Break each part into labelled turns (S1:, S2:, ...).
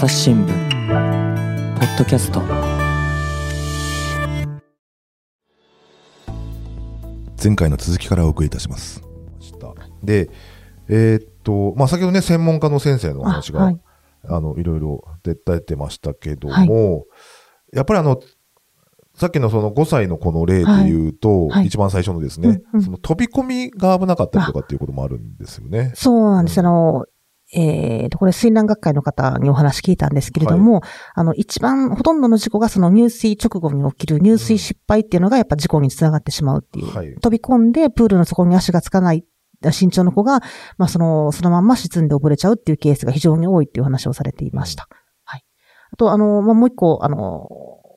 S1: 朝日新聞ポッドキャスト
S2: 前回の続きからお送りいたします。で、えーっと、まあ、先ほどね、専門家の先生のお話が、あ,、
S3: あはい
S2: の、いろいろ出出てましたけども、やっぱりあの、さっきのその5歳の子の例で言うと、
S3: はい
S2: 一番最初のですね、
S3: うんうん
S2: その飛び込みが危なかったりとかっていうこともあるんですよね。
S3: そうなんです。
S2: うん
S3: あの、えーと、これ、水難学会の方にお話聞いたんですけれども、あの、一番、ほとんどの事故がその入水直後に起きる入水失敗っていうのがやっぱ事故につながってしまうっていう。
S2: はい。
S3: 飛び込んでプールの底に足がつかない身長の子が、まあ、その、そのまんま沈んで溺れちゃうっていうケースが非常に多いっていう話をされていました。はい。あと、あの、まあ、もう一個、あの、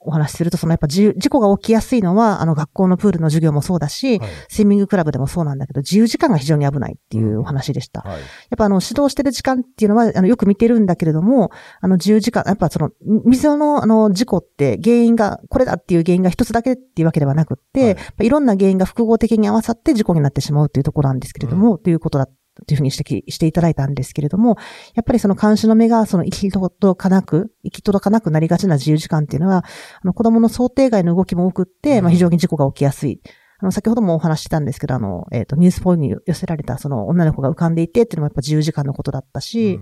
S3: お話しすると、そのやっぱじ事故が起きやすいのは、あの、学校のプールの授業もそうだし、
S2: はい。
S3: スイミングクラブでもそうなんだけど、自由時間が非常に危ないっていうお話でした。
S2: はい。
S3: やっぱあの、指導してる時間っていうのは、あの、よく見てるんだけれども、あの、自由時間、やっぱその、水のあの、事故って原因が、これだっていう原因が一つだけっていうわけではなくって、
S2: はい
S3: やっぱいろんな原因が複合的に合わさって事故になってしまうというところなんですけれども、ということだ。というふうに指摘していただいたんですけれども、やっぱりその監視の目がその行き届かなく、行き届かなくなりがちな自由時間っていうのは、あの子供の想定外の動きも多くって、まあ非常に事故が起きやすい。あの、先ほどもお話ししたんですけど、あの、えっ、と、ニュースポイントに寄せられた、その女の子が浮かんでいてっていうのもやっぱ自由時間のことだったし、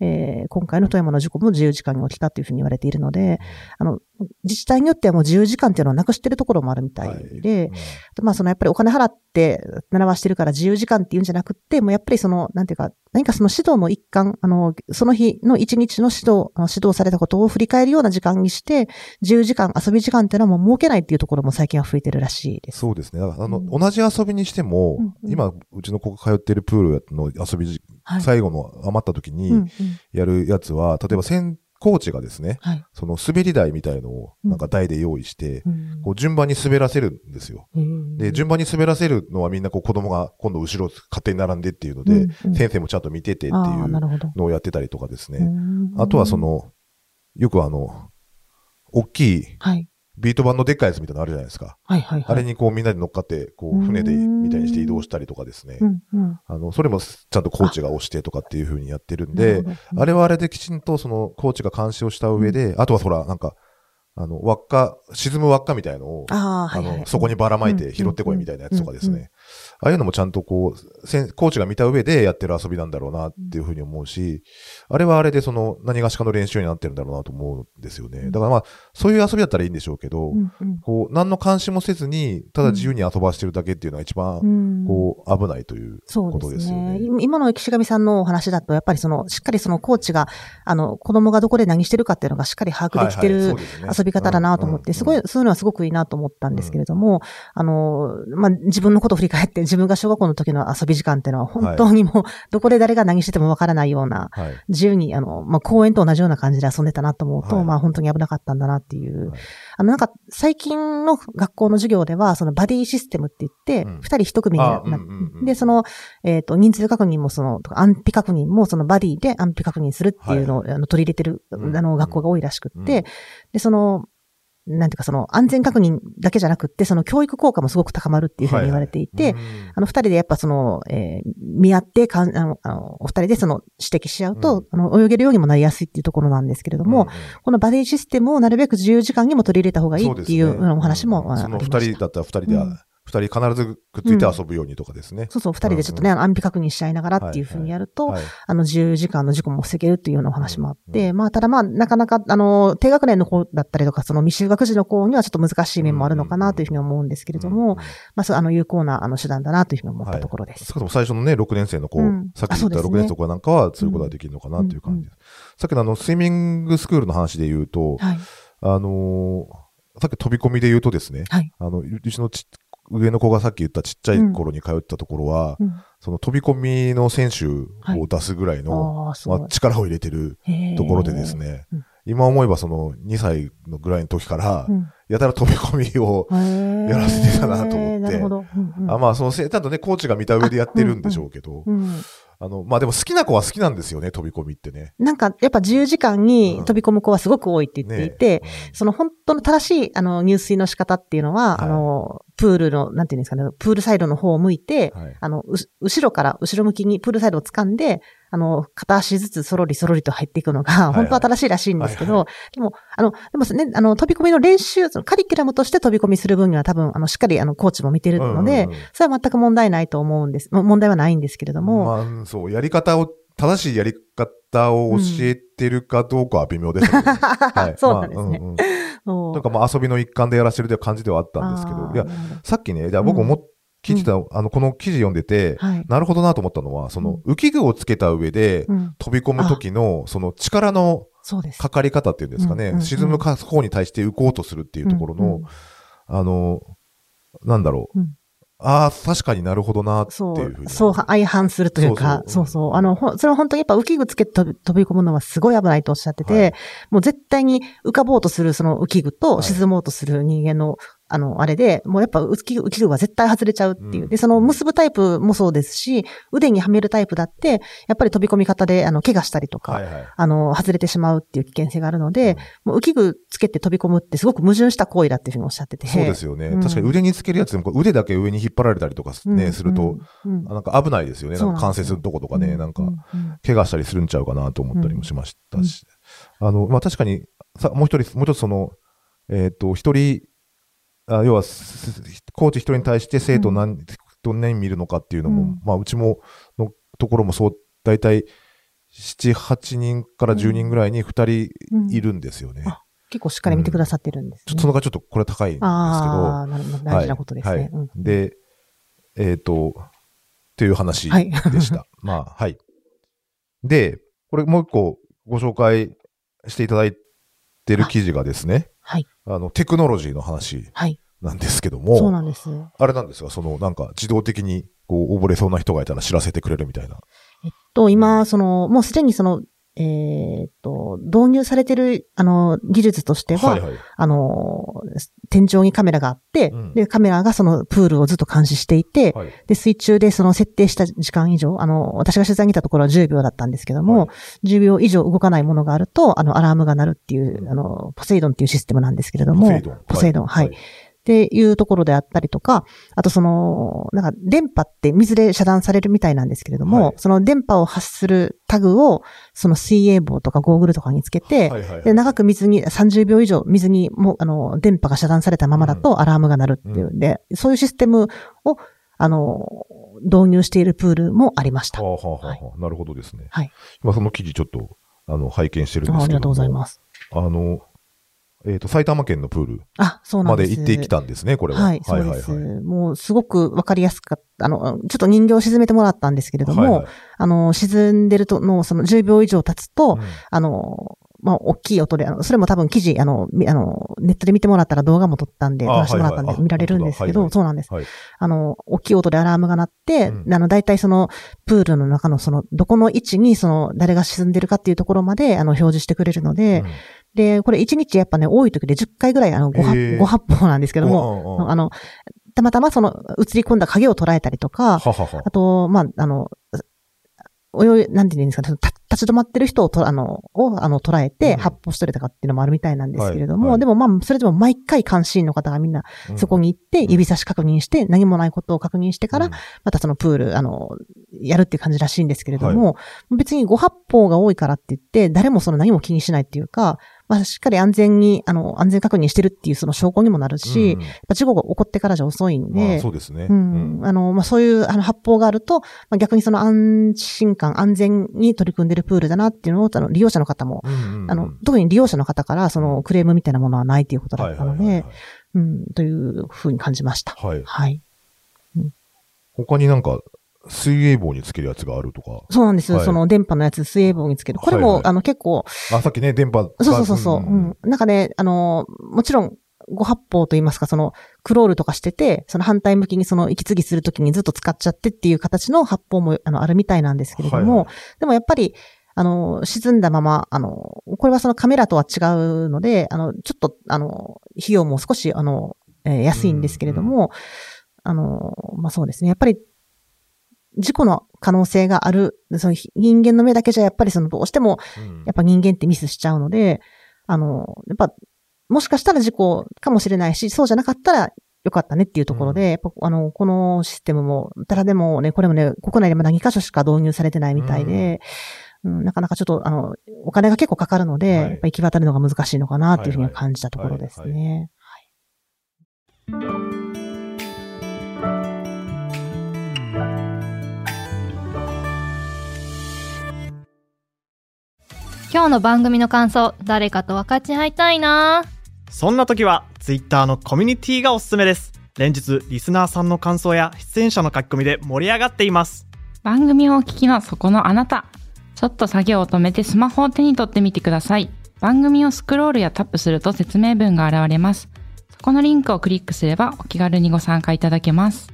S3: えー今回の富山の事故も自由時間に起きたというふうに言われているので、あの、自治体によってはもう自由時間っていうのをなくしてるところもあるみたいで、まあそのやっぱりお金払って習わしてるから自由時間っていうんじゃなくって、もうやっぱりその、なんていうか、何かその指導の一環、あの、その日の一日の指導、あの指導されたことを振り返るような時間にして、自由時間、遊び時間っていうのはもう設けないっていうところも最近は増えてるらしいです。
S2: そうですね。あの、
S3: うん
S2: 同じ遊びにしても、
S3: うんうん
S2: 今、うちの子が通ってるプールの遊びじ、
S3: はい。
S2: 最後の余った時にやるやつは、例えば先コーチがですね、
S3: はい。
S2: その滑り台みたいのを
S3: うん
S2: なんか台で用意して、
S3: うん
S2: こう順番に滑らせるんですよ。
S3: うん
S2: で、順番に滑らせるのはみんなこう子供が今度後ろ勝手に並んでっていうので、
S3: うんうん
S2: 先生もちゃんと見ててっていう。のをやってたりとかですね。
S3: うん
S2: あとはそ、の、よくあの、大きい
S3: はい。
S2: ビート板のでっかいやつみたいなのあるじゃないですか。
S3: はいはいはい。
S2: あれにこうみんなで乗っかって、こう船でみたいにして移動したりとかですね
S3: う。んうん。
S2: あの、それもちゃんとコーチが押してとかっていう風にやってるんで、
S3: なるほど、
S2: あれはあれできちんとそのコーチが監視をした上で、あとはほら、なんか、あの、輪っか、沈む輪っかみたいのを、
S3: ああ、
S2: あ
S3: はいはい。
S2: の、そこにばらまいて拾ってこいみたいなやつとかですね。ああいうのもちゃんとこう、せんコーチが見た上でやってる遊びなんだろうなっていうふうに思うし、あれはあれでその何がしかの練習になってるんだろうなと思うんですよね。だからまあ、そういう遊びだったらいいんでしょうけど、
S3: うんうん。
S2: こう、何の監視もせずに、ただ自由に遊ばしてるだけっていうのが一番、
S3: うん。
S2: こう、危ないということ
S3: そうで
S2: すすよね。。
S3: 今今の岸上さんのお話だと、やっぱりその、しっかりそのコーチが、あの、子供がどこで何してるかっていうのがしっかり把握できてる遊び方だなと思って、すごい、そういうのはすごくいいなと思ったんですけれども、あの、まあ、自分のことを振り返って、自分が小学校の時の遊び時間っていうのは本当にもう、どこで誰が何しててもわからないような、
S2: はい。
S3: 自由に、あの、まあ、公園と同じような感じで遊んでたなと思うと、
S2: はい。
S3: まあ、本当に危なかったんだなっていう。
S2: はい。
S3: あの、なんか、最近の学校の授業では、そのバディシステムって言って
S2: うん、
S3: 二、人一組にな
S2: あうん
S3: で、その、えっ、と、人数確認もその、安否確認もそのバディで安否確認するっていうのを、あの取り入れてる、
S2: うん。
S3: あの、学校が多いらしくって、
S2: うん。
S3: で、その、なんていうかその安全確認だけじゃなくって、その教育効果もすごく高まるっていうふうに言われていて、
S2: はいはい
S3: あの、二人でやっぱその、えー見合ってかんあの、あの、お二人でその指摘し合うと、
S2: うん。
S3: あの、泳げるようにもなりやすいっていうところなんですけれども、
S2: うん。
S3: このバディシステムをなるべく自由時間にも取り入れた方がいいっていうお話も、ありました
S2: 人だったら二人で、
S3: うん
S2: 二人必ずくっついて遊ぶようにとかですね。
S3: そうそう、二人でちょっとね、安否確認しちゃいながらっていうふうにやると、
S2: はい。
S3: あの、自由時間の事故も防げるっていうようなお話もあって、
S2: うん
S3: まあ、ただまあ、なかなか、あの、低学年の子だったりとか、その未就学児の子にはちょっと難しい面もあるのかなというふうに思うんですけれども、
S2: うん
S3: まあ、そう、あの、有効な、あの、手段だなというふうに思ったところです。
S2: 少なくとも最初のね、6年生の子、
S3: うん
S2: さっき言った6
S3: あそうですね
S2: 年生の子なんかは、そういうことができるのかなという感じです。さっきのあの、スイミングスクールの話で言うと、
S3: はい。
S2: あのーさっき飛び込みで言うとですね、
S3: はい。
S2: あの、ううちのち上の子がさっき言ったちっちゃい頃に通ってたところは、
S3: うん。
S2: その飛び込みの選手を出すぐらいの、
S3: ああ、すごい。
S2: まあ、。力を入れてるところでです。ね、
S3: うん
S2: 今思えばその2歳のぐらいの時から、
S3: うん。
S2: やたら飛び込みを、
S3: や
S2: らせてたなと思って。あまあ、そのせ、ちゃんとね、コーチが見た上でやってるんでしょうけど、
S3: うん
S2: あの、まあでも好きな子は好きなんですよね、飛び込みってね。
S3: なんか、やっぱ自由時間に飛び込む子はすごく多いって言っていて、
S2: ね
S3: その本当の正しい、あの、入水の仕方っていうのは、
S2: はい。
S3: あの、プールの、なんていうんですかね、プールサイドの方を向いて、
S2: はい。
S3: あの、う後ろから後ろ向きにプールサイドを掴んで、あの、片足ずつそろりそろりと入っていくのが、
S2: はい
S3: 本当は正しいらしいんですけど、
S2: はい
S3: でも、あの、でもね、あの、飛び込みの練習、そのカリキュラムとして飛び込みする分には多分、あの、しっかり、あの、コーチも見てるので、
S2: うんうんうん。
S3: それは全く問題ないと思うんです。も問題はないんですけれども、
S2: まあ、そう、やり方を、正しいやり方を教えてるかどうかは微妙ですけどね、はい。
S3: そうなんですね。
S2: まあうんうん。なんかまあ遊びの一環でやらせるという感じではあったんですけど、いやさっきね、じゃあ僕思っ、聞いてた、あの、この記事読んでて、
S3: はい。
S2: なるほどなと思ったのは、その、浮き具をつけた上で、
S3: うん。
S2: 飛び込む時の、その力の
S3: そうです。
S2: かかり方っていうんですかね、
S3: うんうんうん。
S2: 沈む方に対して浮こうとするっていうところの、
S3: うんうん
S2: あの、なんだろう。
S3: うん。
S2: ああ、確かになるほどなって
S3: そう、
S2: いうふうに。
S3: そう、相反するというか、
S2: そそ
S3: そう。うそうう。あの、ほそれは本当にやっぱ浮き具つけて飛び込むのはすごい危ないとおっしゃってて、
S2: はい。
S3: もう絶対に浮かぼうとするその浮き具と
S2: はい。
S3: 沈もうとする人間の、あの、あれで、もうやっぱ浮き浮き具は絶対外れちゃうっていう。
S2: うん
S3: で、その結ぶタイプもそうですし、腕にはめるタイプだって、やっぱり飛び込み方で、あの、怪我したりとか、
S2: はいはい。
S3: あの、外れてしまうっていう危険性があるので、もう浮き具つけて飛び込むってすごく矛盾した行為だっていうふうにおっしゃってて。
S2: そうですよね。
S3: うん
S2: 確かに腕につけるやつでも、腕だけ上に引っ張られたりとかね、
S3: うん
S2: すると、、なんか危ないですよね。なんか関節のとことかね、なんか
S3: う、ううん
S2: 怪我したりするんちゃうかなと思ったりもしましたし。あの、まあ、確かに、さ、もう一人、もう一つその、えっ、と、一人、あ要は、コーチ一人に対して生徒何、どんなに見るのかっていうのも、
S3: うん。
S2: まあ、うちも、のところもそう、だいたい、7、8人から10人ぐらいに2人いるんですよね。
S3: あ結構しっかり見てくださってるんです、ね。
S2: ちょっとそのがちょっとこれ高いんですけど、
S3: ああ、なるほど。大事なことですね。
S2: はい。はい。
S3: うん。
S2: で、えっ、と、っていう話
S3: はい
S2: でした。まあ、はい。で、これもう一個ご紹介していただいてる記事がですね、
S3: はい。
S2: あの、テクノロジーの話
S3: はい。
S2: なんですけど
S3: そう
S2: も、
S3: なんです。
S2: あれなんですが、その、なんか自動的に、こう、溺れそうな人がいたら知らせてくれるみたいな。
S3: と、今、その、もうすでにその、えーっと、導入されてる、あの、技術としては、
S2: はいはい。
S3: あの、天井にカメラがあって、
S2: うん
S3: で、カメラがそのプールをずっと監視していて、
S2: はい。
S3: で、水中でその設定した時間以上、あの、私が取材に来たところは10秒だったんですけども、
S2: はい
S3: 10秒以上動かないものがあると、あの、アラームが鳴るっていう、あの、ポセイドンっていうシステムなんですけれども、
S2: ポセイドン。
S3: ポセイドンはいっていうところであったりとか、あとその、なんか電波って水で遮断されるみたいなんですけれども、
S2: はい
S3: その電波を発するタグを、その水泳帽とかゴーグルとかにつけて、
S2: はいはいはい
S3: で、長く水に、30秒以上水にもう、あの、電波が遮断されたままだとアラームが鳴るっていうんで、そういうシステムを、あの、導入しているプールもありました。
S2: はあはあはあはあなるほどですね。
S3: はい。
S2: 今その記事ちょっと、あの、拝見してるんですけど
S3: ありがとうございます。
S2: あの、えっ、と、埼玉県のプール
S3: あ、そうなんで。
S2: ますで行ってきたんですね、これは。
S3: はい、そうです。
S2: はいはいはい
S3: もう、すごくわかりやすかった。あの、ちょっと人形を沈めてもらったんですけれども、
S2: はいはい
S3: あの、沈んでると、の、その10秒以上経つと、
S2: うん
S3: あの、まあ、大きい音で、あの、それも多分記事、あの、みあの、ネットで見てもらったら動画も撮ったんで、
S2: あ
S3: 撮らせてもらったんで見られるんですけど、
S2: 本当だ
S3: そうなんです。
S2: はい
S3: あの、大きい音でアラームが鳴って、
S2: うん
S3: あの、大体その、プールの中のその、どこの位置にその、誰が沈んでるかっていうところまで、あの、表示してくれるので、
S2: うん
S3: で、これ1日やっぱね、多い時で10回ぐらい、あの、ご発
S2: へー
S3: ご発砲なんですけども、あの、たまたまその、映り込んだ影を捉えたりとか、
S2: ははは。
S3: あと、まあ、あの、泳い、なんて言うんですか立ち止まってる人をと、あの、を、あの、捉えて
S2: うん。
S3: 発砲しとれたかっていうのもあるみたいなんですけれども、
S2: はいはい。
S3: でもまあ、それでも毎回監視員の方がみんなそこに行って、
S2: うん。
S3: 指差し確認して、何もないことを確認してから、またそのプール、あの、やるっていう感じらしいんですけれども、別にご発砲が多いからって言って、誰もその何も気にしないっていうか、まあ、しっかり安全に、あの、安全確認してるっていうその証拠にもなるし、
S2: うん
S3: やっぱ事故が起こってからじゃ遅いんで、
S2: まあそうですね。
S3: うん。あの、まあ、そういう、あの、発砲があると、まあ、逆にその安心感、安全に取り組んでるプールだなっていうのを、あの、利用者の方も、
S2: うんうんうん
S3: あの、特に利用者の方から、その、クレームみたいなものはないということだったの
S2: はいはいはい
S3: で、うん、というふうに感じました。
S2: はい。はい。
S3: はい。
S2: 他になんか、水泳棒につけるやつがあるとか。
S3: そうなんですよ。
S2: はい
S3: その電波のやつ、水泳棒につける。これも、
S2: はいはい
S3: あの、結構、
S2: あ、さっきね、電波が。
S3: そうそうそうそう、うん。なんかね、あの、もちろん、ご発砲と言いますか、その、クロールとかしてて、その反対向きにその、息継ぎするときにずっと使っちゃってっていう形の発砲も、あの、あるみたいなんですけれども、
S2: はいはい
S3: でもやっぱり、あの、沈んだまま、あの、これはそのカメラとは違うので、あの、ちょっと、あの、費用も少し、あの、えー安いんですけれども、あの、まあ、そうですね。やっぱり、事故の可能性がある、その人間の目だけじゃやっぱりそのどうしても
S2: うん。
S3: やっぱ人間ってミスしちゃうので、あの、やっぱ、もしかしたら事故かもしれないし、そうじゃなかったら、良かったねっていうところで、やっぱあの、このシステムも、ただでもね、これもね、国内でも何箇所しか導入されてないみたいで、うん、なかなかちょっと、あの、お金が結構かかるので、
S2: はい。
S3: やっぱ行き渡るのが難しいのかなっていうふうには感じたところです
S2: はいはい
S3: ね。
S4: 今日の番組の感想、誰かと分かち合いたいな
S5: そんな時は Twitter のコミュニティがおすすめです。連日リスナーさんの感想や出演者の書き込みで盛り上がっています。
S6: 番組をお聞きのそこのあなた。ちょっと作業を止めてスマホを手に取ってみてください。番組をスクロールやタップすると説明文が現れます。そこのリンクをクリックすればお気軽にご参加いただけます。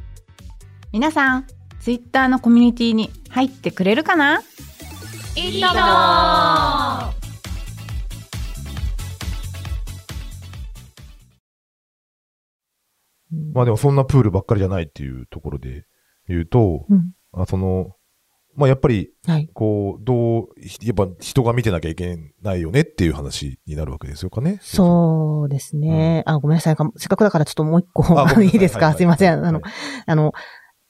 S7: 皆さん、ツイッターのコミュニティに入ってくれるかな？い
S4: いと
S2: まあでもそんなプールばっかりじゃないっていうところで言うと、
S3: うん
S2: あその、まあやっぱり、
S3: はい。
S2: こう、どう、やっぱ人が見てなきゃいけないよねっていう話になるわけですよかね。
S3: そうですね。あ、ごめんなさい。せっかくだからちょっともう一個、
S2: い
S3: いいですか、
S2: はいはい
S3: すいません。あの、
S2: はい
S3: あの、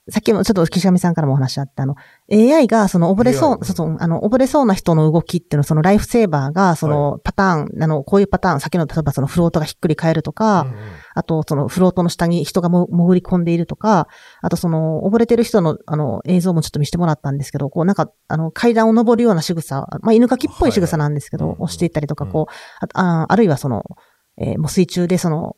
S3: さっきもちょっと岸上さんからもお話あった、あの、AI がその溺れそう、そうそう、あの、溺れそうな人の動きっていうの、そのライフセーバーが、そのパターン、あの、こういうパターン、さっきの例えばそのフロートがひっくり返るとか、
S2: うんうん
S3: あと、そのフロートの下に人がも潜り込んでいるとか、あとその溺れてる人のあの映像もちょっと見せてもらったんですけど、こうなんか、あの階段を登るような仕草、まあ犬かきっぽい仕草なんですけど、押していったりとか、こう、あああるいはその、えーもう水中でその、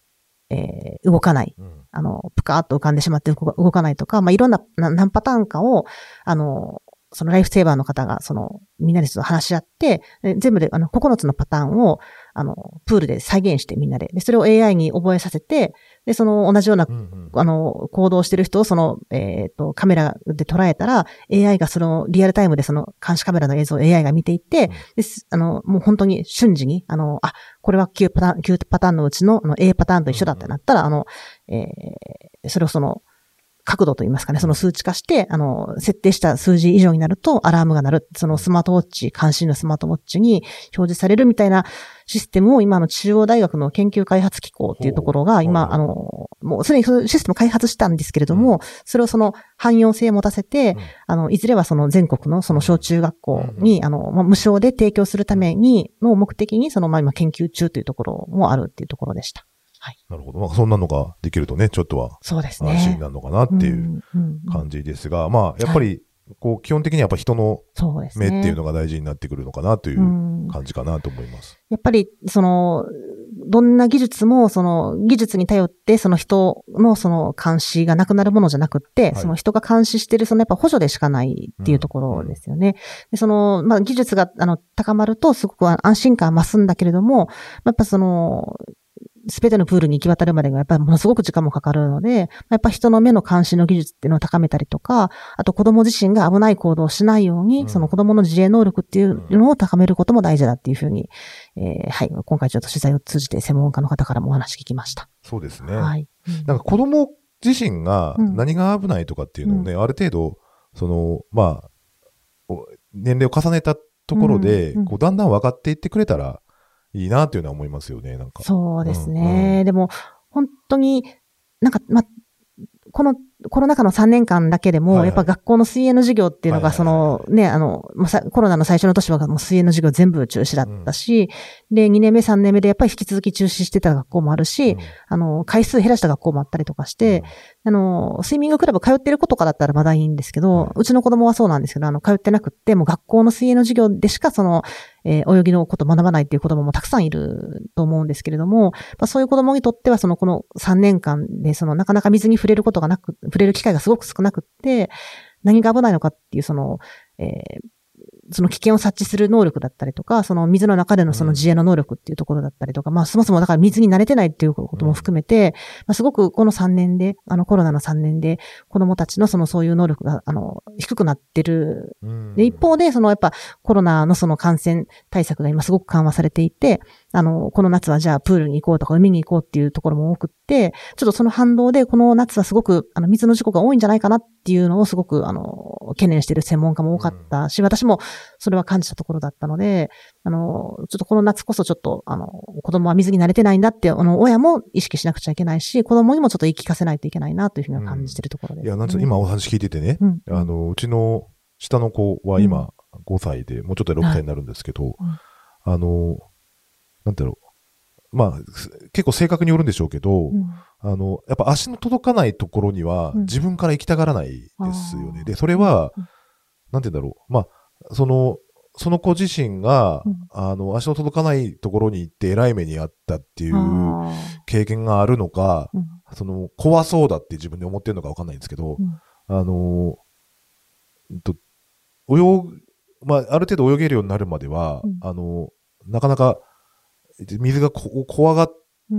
S3: えー動かない。
S2: うん
S3: あの、ぷかーっと浮かんでしまって動かないとか、まあ、いろんな、な何パターンかを、あの、そのライフセーバーの方が、その、みんなでちょっと話し合って、で全部で、あの、9つのパターンを、あの、プールで再現してみんなで。で、それを AI に覚えさせて、で、その同じような
S2: うんうん
S3: あの、行動してる人をその、えっ、と、カメラで捉えたら、AI がその、リアルタイムでその監視カメラの映像を AI が見ていって、ですあの、もう本当に瞬時に、あの、あ、これは9パターン、9パターンのうちのあの A パターンと一緒だってなったら、あの、えーそれをその、角度といいますかね、その数値化して、あの、設定した数字以上になるとアラームが鳴る。そのスマートウォッチ、関心のスマートウォッチに表示されるみたいなシステムを今の中央大学の研究開発機構っていうところが今、あの、もうすでにシステムを開発したんですけれども、それをその汎用性を持たせて、
S2: うん
S3: あの、いずれはその全国のその小中学校に、あの、まあ、無償で提供するために、の目的に、その、まあ、今研究中というところもあるっていうところでした。
S2: なるほど。まあそんなのができるとね、ちょっとは
S3: そうです
S2: 安心。なるのかなっていう感じですが、まあ、やっぱり、こう、基本的にはやっぱ人の。目っていうのが大事になってくるのかなという
S3: うん
S2: 感じかなと思います。
S3: やっぱり、その、どんな技術も、その、技術に頼って、その人のその監視がなくなるものじゃなくって、
S2: はい
S3: その人が監視してる、そのやっぱ補助でしかないっていうところですよね。でその、まあ、技術が、あの、高まると、すごく安心感増すんだけれども、やっぱその、すべてのプールに行き渡るまでがやっぱりものすごく時間もかかるので、やっぱ人の目の監視の技術っていうのを高めたりとか、あと子供自身が危ない行動をしないように、
S2: うん
S3: その子供の自衛能力っていうのを高めることも大事だっていうふうに、えーはい、今回ちょっと取材を通じて専門家の方からもお話聞きました。
S2: そうですね。
S3: はい。
S2: なんか子供自身が
S3: うん
S2: 何が危ないとかっていうのをね、ある程度、その、まあ、お年齢を重ねたところで、
S3: うんうん
S2: こうだんだん分かっていってくれたらいいなっていうのは思いますよね、なんか。
S3: そうです
S2: うん
S3: ね。でも、本当に、なんか、ま、このコロナ禍の3年間だけでも、
S2: はいはい。
S3: やっぱ学校の水泳の授業っていうのが、
S2: はい
S3: その、ね、あの、まコロナの最初の年はもう水泳の授業全部中止だったし、で、2年目、3年目でやっぱり引き続き中止してた学校もあるし、
S2: うん。
S3: あの、回数減らした学校もあったりとかして、あの、スイミングクラブ通ってる子とかだったらまだいいんですけど、
S2: はいう
S3: ちの子供はそうなんですけど、あの、通ってなくって、もう学校の水泳の授業でしかその、えー泳ぎのことを学ばないっていう子供もたくさんいると思うんですけれども、まあ、そういう子供にとってはそのこの3年間でそのなかなか水に触れることがなく、触れる機会がすごく少なくって、何が危ないのかっていうその、えーその危険を察知する能力だったりとか、その水の中でのその自衛の能力っていうところだったりとか、まあそもそもだから水に慣れてないっていうことも含めて、まあすごくこの3年で、あのコロナの3年で子供たちのそのそういう能力が、あの、低くなってる。
S2: うん。
S3: で、一方で、そのやっぱコロナのその感染対策が今すごく緩和されていて、あの、この夏はじゃあプールに行こうとか海に行こうっていうところも多くって、ちょっとその反動でこの夏はすごく、あの、水の事故が多いんじゃないかなっていうのをすごく、あの、懸念している専門家も多かったし、私もそれは感じたところだったので、あの、ちょっとこの夏こそちょっと、あの、子供は水に慣れてないんだって、あの、親も意識しなくちゃいけないし、子供にもちょっと言い聞かせないといけないなというふうには感じているところで。す、
S2: いや、なんつ今お話聞いててね、
S3: うん。
S2: あの、うちの下の子は今5歳で、もうちょっとで6歳になるんですけど、あの、なんだろう。まあ、す結構正確によるんでしょうけど、
S3: うん。
S2: あの、やっぱ足の届かないところには
S3: うん。
S2: 自分から行きたがらないですよね。
S3: あー。
S2: で、それは
S3: うん、
S2: なんて言うんだろう。まあ、その、その子自身が、
S3: うん。
S2: あの、足の届かないところに行って偉い目にあったっていう
S3: あ
S2: 経験があるのか、
S3: ーうん。
S2: その、怖そうだって自分で思ってるのかわかんないんですけど、
S3: うん。
S2: あの、うんと、泳ぐ、まあ、ある程度泳げるようになるまでは、
S3: うん。
S2: あの、なかなか、水がこ怖がっ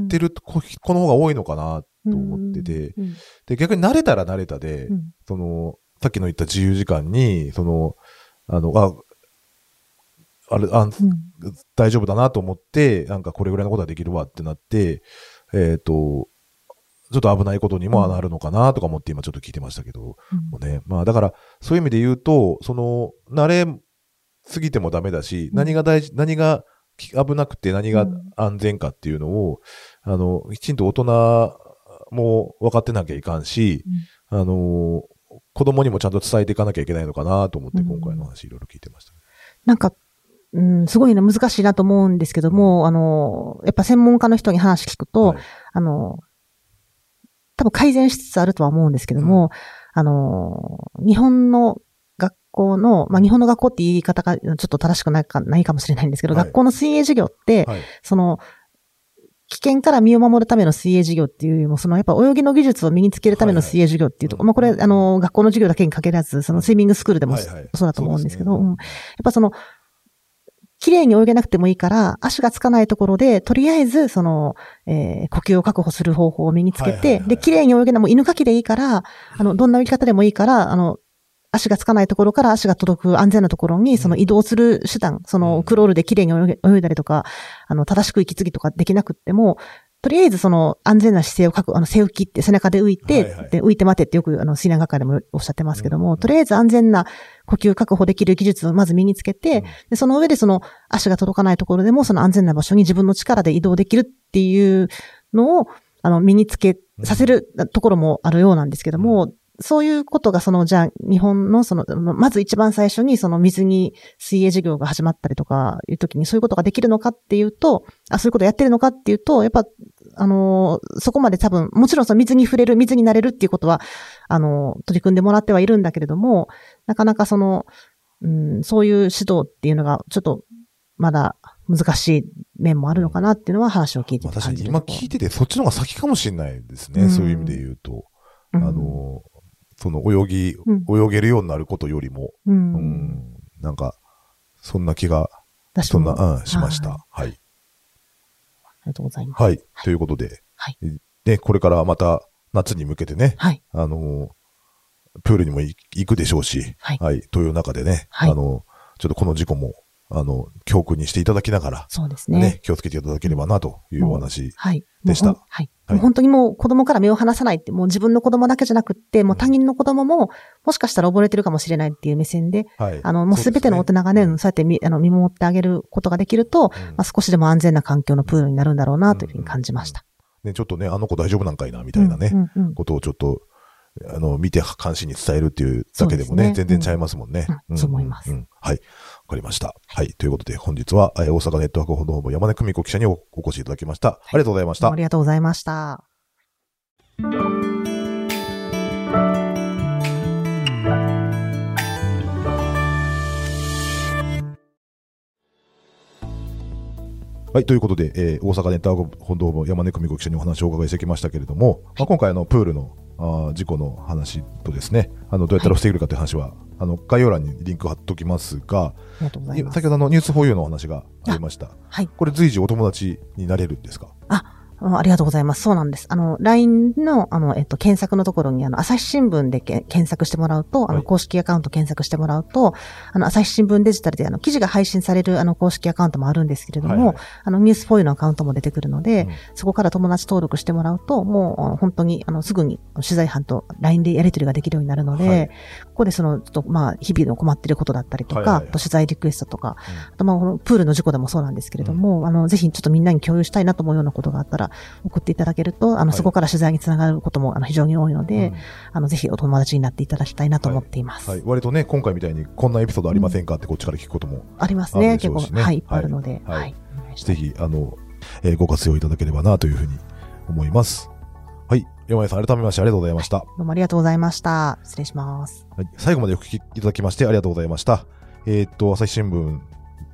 S2: てる子子の方が多いのかなと思ってて、
S3: うん
S2: で、逆に慣れたら慣れたで、
S3: うん。
S2: その、さっきの言った自由時間に、その、あの、あ、あれ、あん
S3: うん。
S2: 大丈夫だなと思って、なんかこれぐらいのことはできるわってなって、えっ、と、ちょっと危ないことにもなるのかなとか思って今ちょっと聞いてましたけど、もうね。まあだから、そういう意味で言うと、その、慣れすぎてもダメだし、
S3: うん。
S2: 何が大事、何が危なくて何が
S3: うん。
S2: 安全かっていうのを、あの、きちんと大人も分かってなきゃいかんし、あの、子供にもちゃんと伝えていかなきゃいけないのかなと思って
S3: うん。
S2: 今回の話いろいろ聞いてました。
S3: なんか、うん、すごいね、難しいなと思うんですけども、あの、やっぱ専門家の人に話聞くと、
S2: はい。
S3: あの、多分改善しつつあるとは思うんですけども、あの、日本の学校の、まあ、日本の学校って言い方がちょっと正しくないかないかもしれないんですけど、
S2: はい。
S3: 学校の水泳授業って、
S2: はい。
S3: その、危険から身を守るための水泳授業っていうよりも、そのやっぱ泳ぎの技術を身につけるための水泳授業っていうところ、
S2: はいはい
S3: まあこれ、あの、学校の授業だけに限らず、そのスイミングスクールでもそうだと思うんですけど、
S2: ね。
S3: うん。やっぱその、綺麗に泳げなくてもいいから、足がつかないところで、とりあえず、その、えー呼吸を確保する方法を身につけて、
S2: はいはいはい
S3: で、綺麗に泳げない、もう犬かきでいいから、あの、どんな泳ぎ方でもいいから、あの、足がつかないところから足が届く安全なところに、その移動する手段、そのクロールで綺麗に泳いだりとか、あの、正しく息継ぎとかできなくっても、とりあえずその安全な姿勢を確保、あの、背浮きって背中で浮いて、
S2: はいはい。
S3: で浮いて待てってよくあの、水難学会でもおっしゃってますけども、
S2: うん。
S3: とりあえず安全な呼吸確保できる技術をまず身につけて、
S2: うん。
S3: で、その上でその足が届かないところでもその安全な場所に自分の力で移動できるっていうのを、あの、身につけさせるところもあるようなんですけども、そういうことがその、じゃあ、日本のその、ままず一番最初にその水に水泳授業が始まったりとかいう時にそういうことができるのかっていうと、あ、そういうことやってるのかっていうと、やっぱ、あのーそこまで多分、もちろんその水に触れる、水になれるっていうことは、あのー取り組んでもらってはいるんだけれども、なかなかその、うん、そういう指導っていうのが、ちょっと、まだ難しい面もあるのかなっていうのは話を聞いてて
S2: 私
S3: 感じる
S2: 今聞いててそっちの方が先かもしれないですね。
S3: うん
S2: そういう意味で言うと。あ
S3: うん
S2: の、その泳ぎ、
S3: うん
S2: 泳げるようになることよりも、
S3: う。
S2: うんん、なんか、そんな気が、そんな、うん、しました。
S3: はい
S2: はい。
S3: ありがとうございます。
S2: はい。ということで、
S3: はい
S2: ね、これからまた夏に向けてね、
S3: はい。
S2: あの、プールにも行行くでしょうし、
S3: はい
S2: という中でね、
S3: はい
S2: あの、ちょっとこの事故も、あの、教訓にしていただきながら、
S3: そうです
S2: ね
S3: ね。
S2: 気をつけていただければなというお話。
S3: はい。
S2: でした
S3: はい。
S2: はい。
S3: 本当にもう子供から目を離さないって、もう自分の子供だけじゃなくって、もう他人の子供も、もしかしたら溺れてるかもしれないっていう目線で、
S2: はい。
S3: あの、もうすべての大人がね、
S2: うん
S3: そうやってみ、あの、見守ってあげることができると、
S2: うん。
S3: まあ、少しでも安全な環境のプールになるんだろうな、というふうに感じました。
S2: ね、ちょっとね、あの子大丈夫なんかいな、みたいなね、
S3: うんうんうん。
S2: ことをちょっと、あの、見て監視に伝えるっていうだけでもね、
S3: ね。
S2: 全然ちゃいますもんね。
S3: うん。そう思います。
S2: ん。はい。わかりました。はい。ということで、本日は、えー大阪ネットワーク報道部山根久美子記者におお越しいただきました。ありがとうございました。
S3: ありがとうございました。
S2: はい。ということで、えー大阪ネットワーク報道部山根久美子記者にお話をお伺いしてきましたけれども、まあ、今回あの、プールのあー事故の話とですね、あの、どうやったら防げるかという話は、あの、概要欄にリンク貼っときますが。先ほどあの、ニュースフォーユーのお話がありました。
S3: はい。
S2: これ随時お友達になれるんですか？
S3: あありがとうございます。そうなんです。あの、LINE の、あの、えっと、検索のところに、あの、朝日新聞でけ検索してもらうと、あの、
S2: はい。
S3: 公式アカウント検索してもらうと、あの、朝日新聞デジタルで、あの、記事が配信される、あの、公式アカウントもあるんですけれども、
S2: はい。はい
S3: あの、ニュースフォイのアカウントも出てくるので、
S2: うん。
S3: そこから友達登録してもらうと、もう、本当に、あの、すぐに取材班と LINE でやり取りができるようになるので、
S2: はい。
S3: ここでその、ちょっと、まあ、日々の困っていることだったりとか、
S2: はいはいはい。
S3: 取材リクエストとか、あとまあ、このプールの事故でもそうなんですけれども、あの、ぜひちょっとみんなに共有したいなと思うようなことがあったら、送っていただけると、あの、
S2: はい
S3: そこから取材につながることも、あの、非常に多いので、
S2: うん
S3: あの、ぜひお友達になっていただきたいなと思っています。
S2: はい。割とね、今回みたいにこんなエピソードありませんかってこっちから聞くことも、
S3: ありますね、結構、はい、いっぱいあるので、
S2: はいぜひ、あの、えーご活用いただければなというふうに思います。はい。山根さん、改めましてありがとうございました。
S3: どうもありがとうございました。失礼します。
S2: はい、最後までお聞きいただきましてありがとうございました。えーっと、朝日新聞、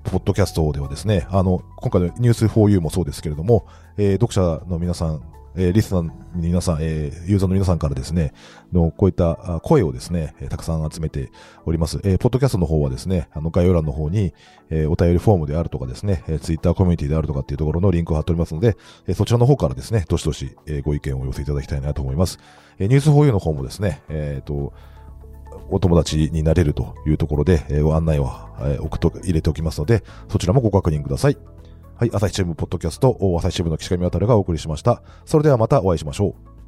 S2: ポッドキャストではですね、あの、今回のニュース 4U もそうですけれども、えー読者の皆さん、えーリスナーの皆さん、えーユーザーの皆さんからですね、の、こういった声をですね、たくさん集めております。えーポッドキャストの方はですね、あの、概要欄の方に、えーお便りフォームであるとかですね、えー、ツイッターコミュニティであるとかっていうところのリンクを貼っておりますので、えーそちらの方からですね、どしどし、えーご意見をお寄せいただきたいなと思います。えーニュース 4U の方もですね、えーと、お友達になれるというところで、えーご案内は、えー送っと、入れておきますので、そちらもご確認ください。はい、朝日新聞ポッドキャスト、朝日新聞の岸上渡がお送りしました。それではまたお会いしましょう。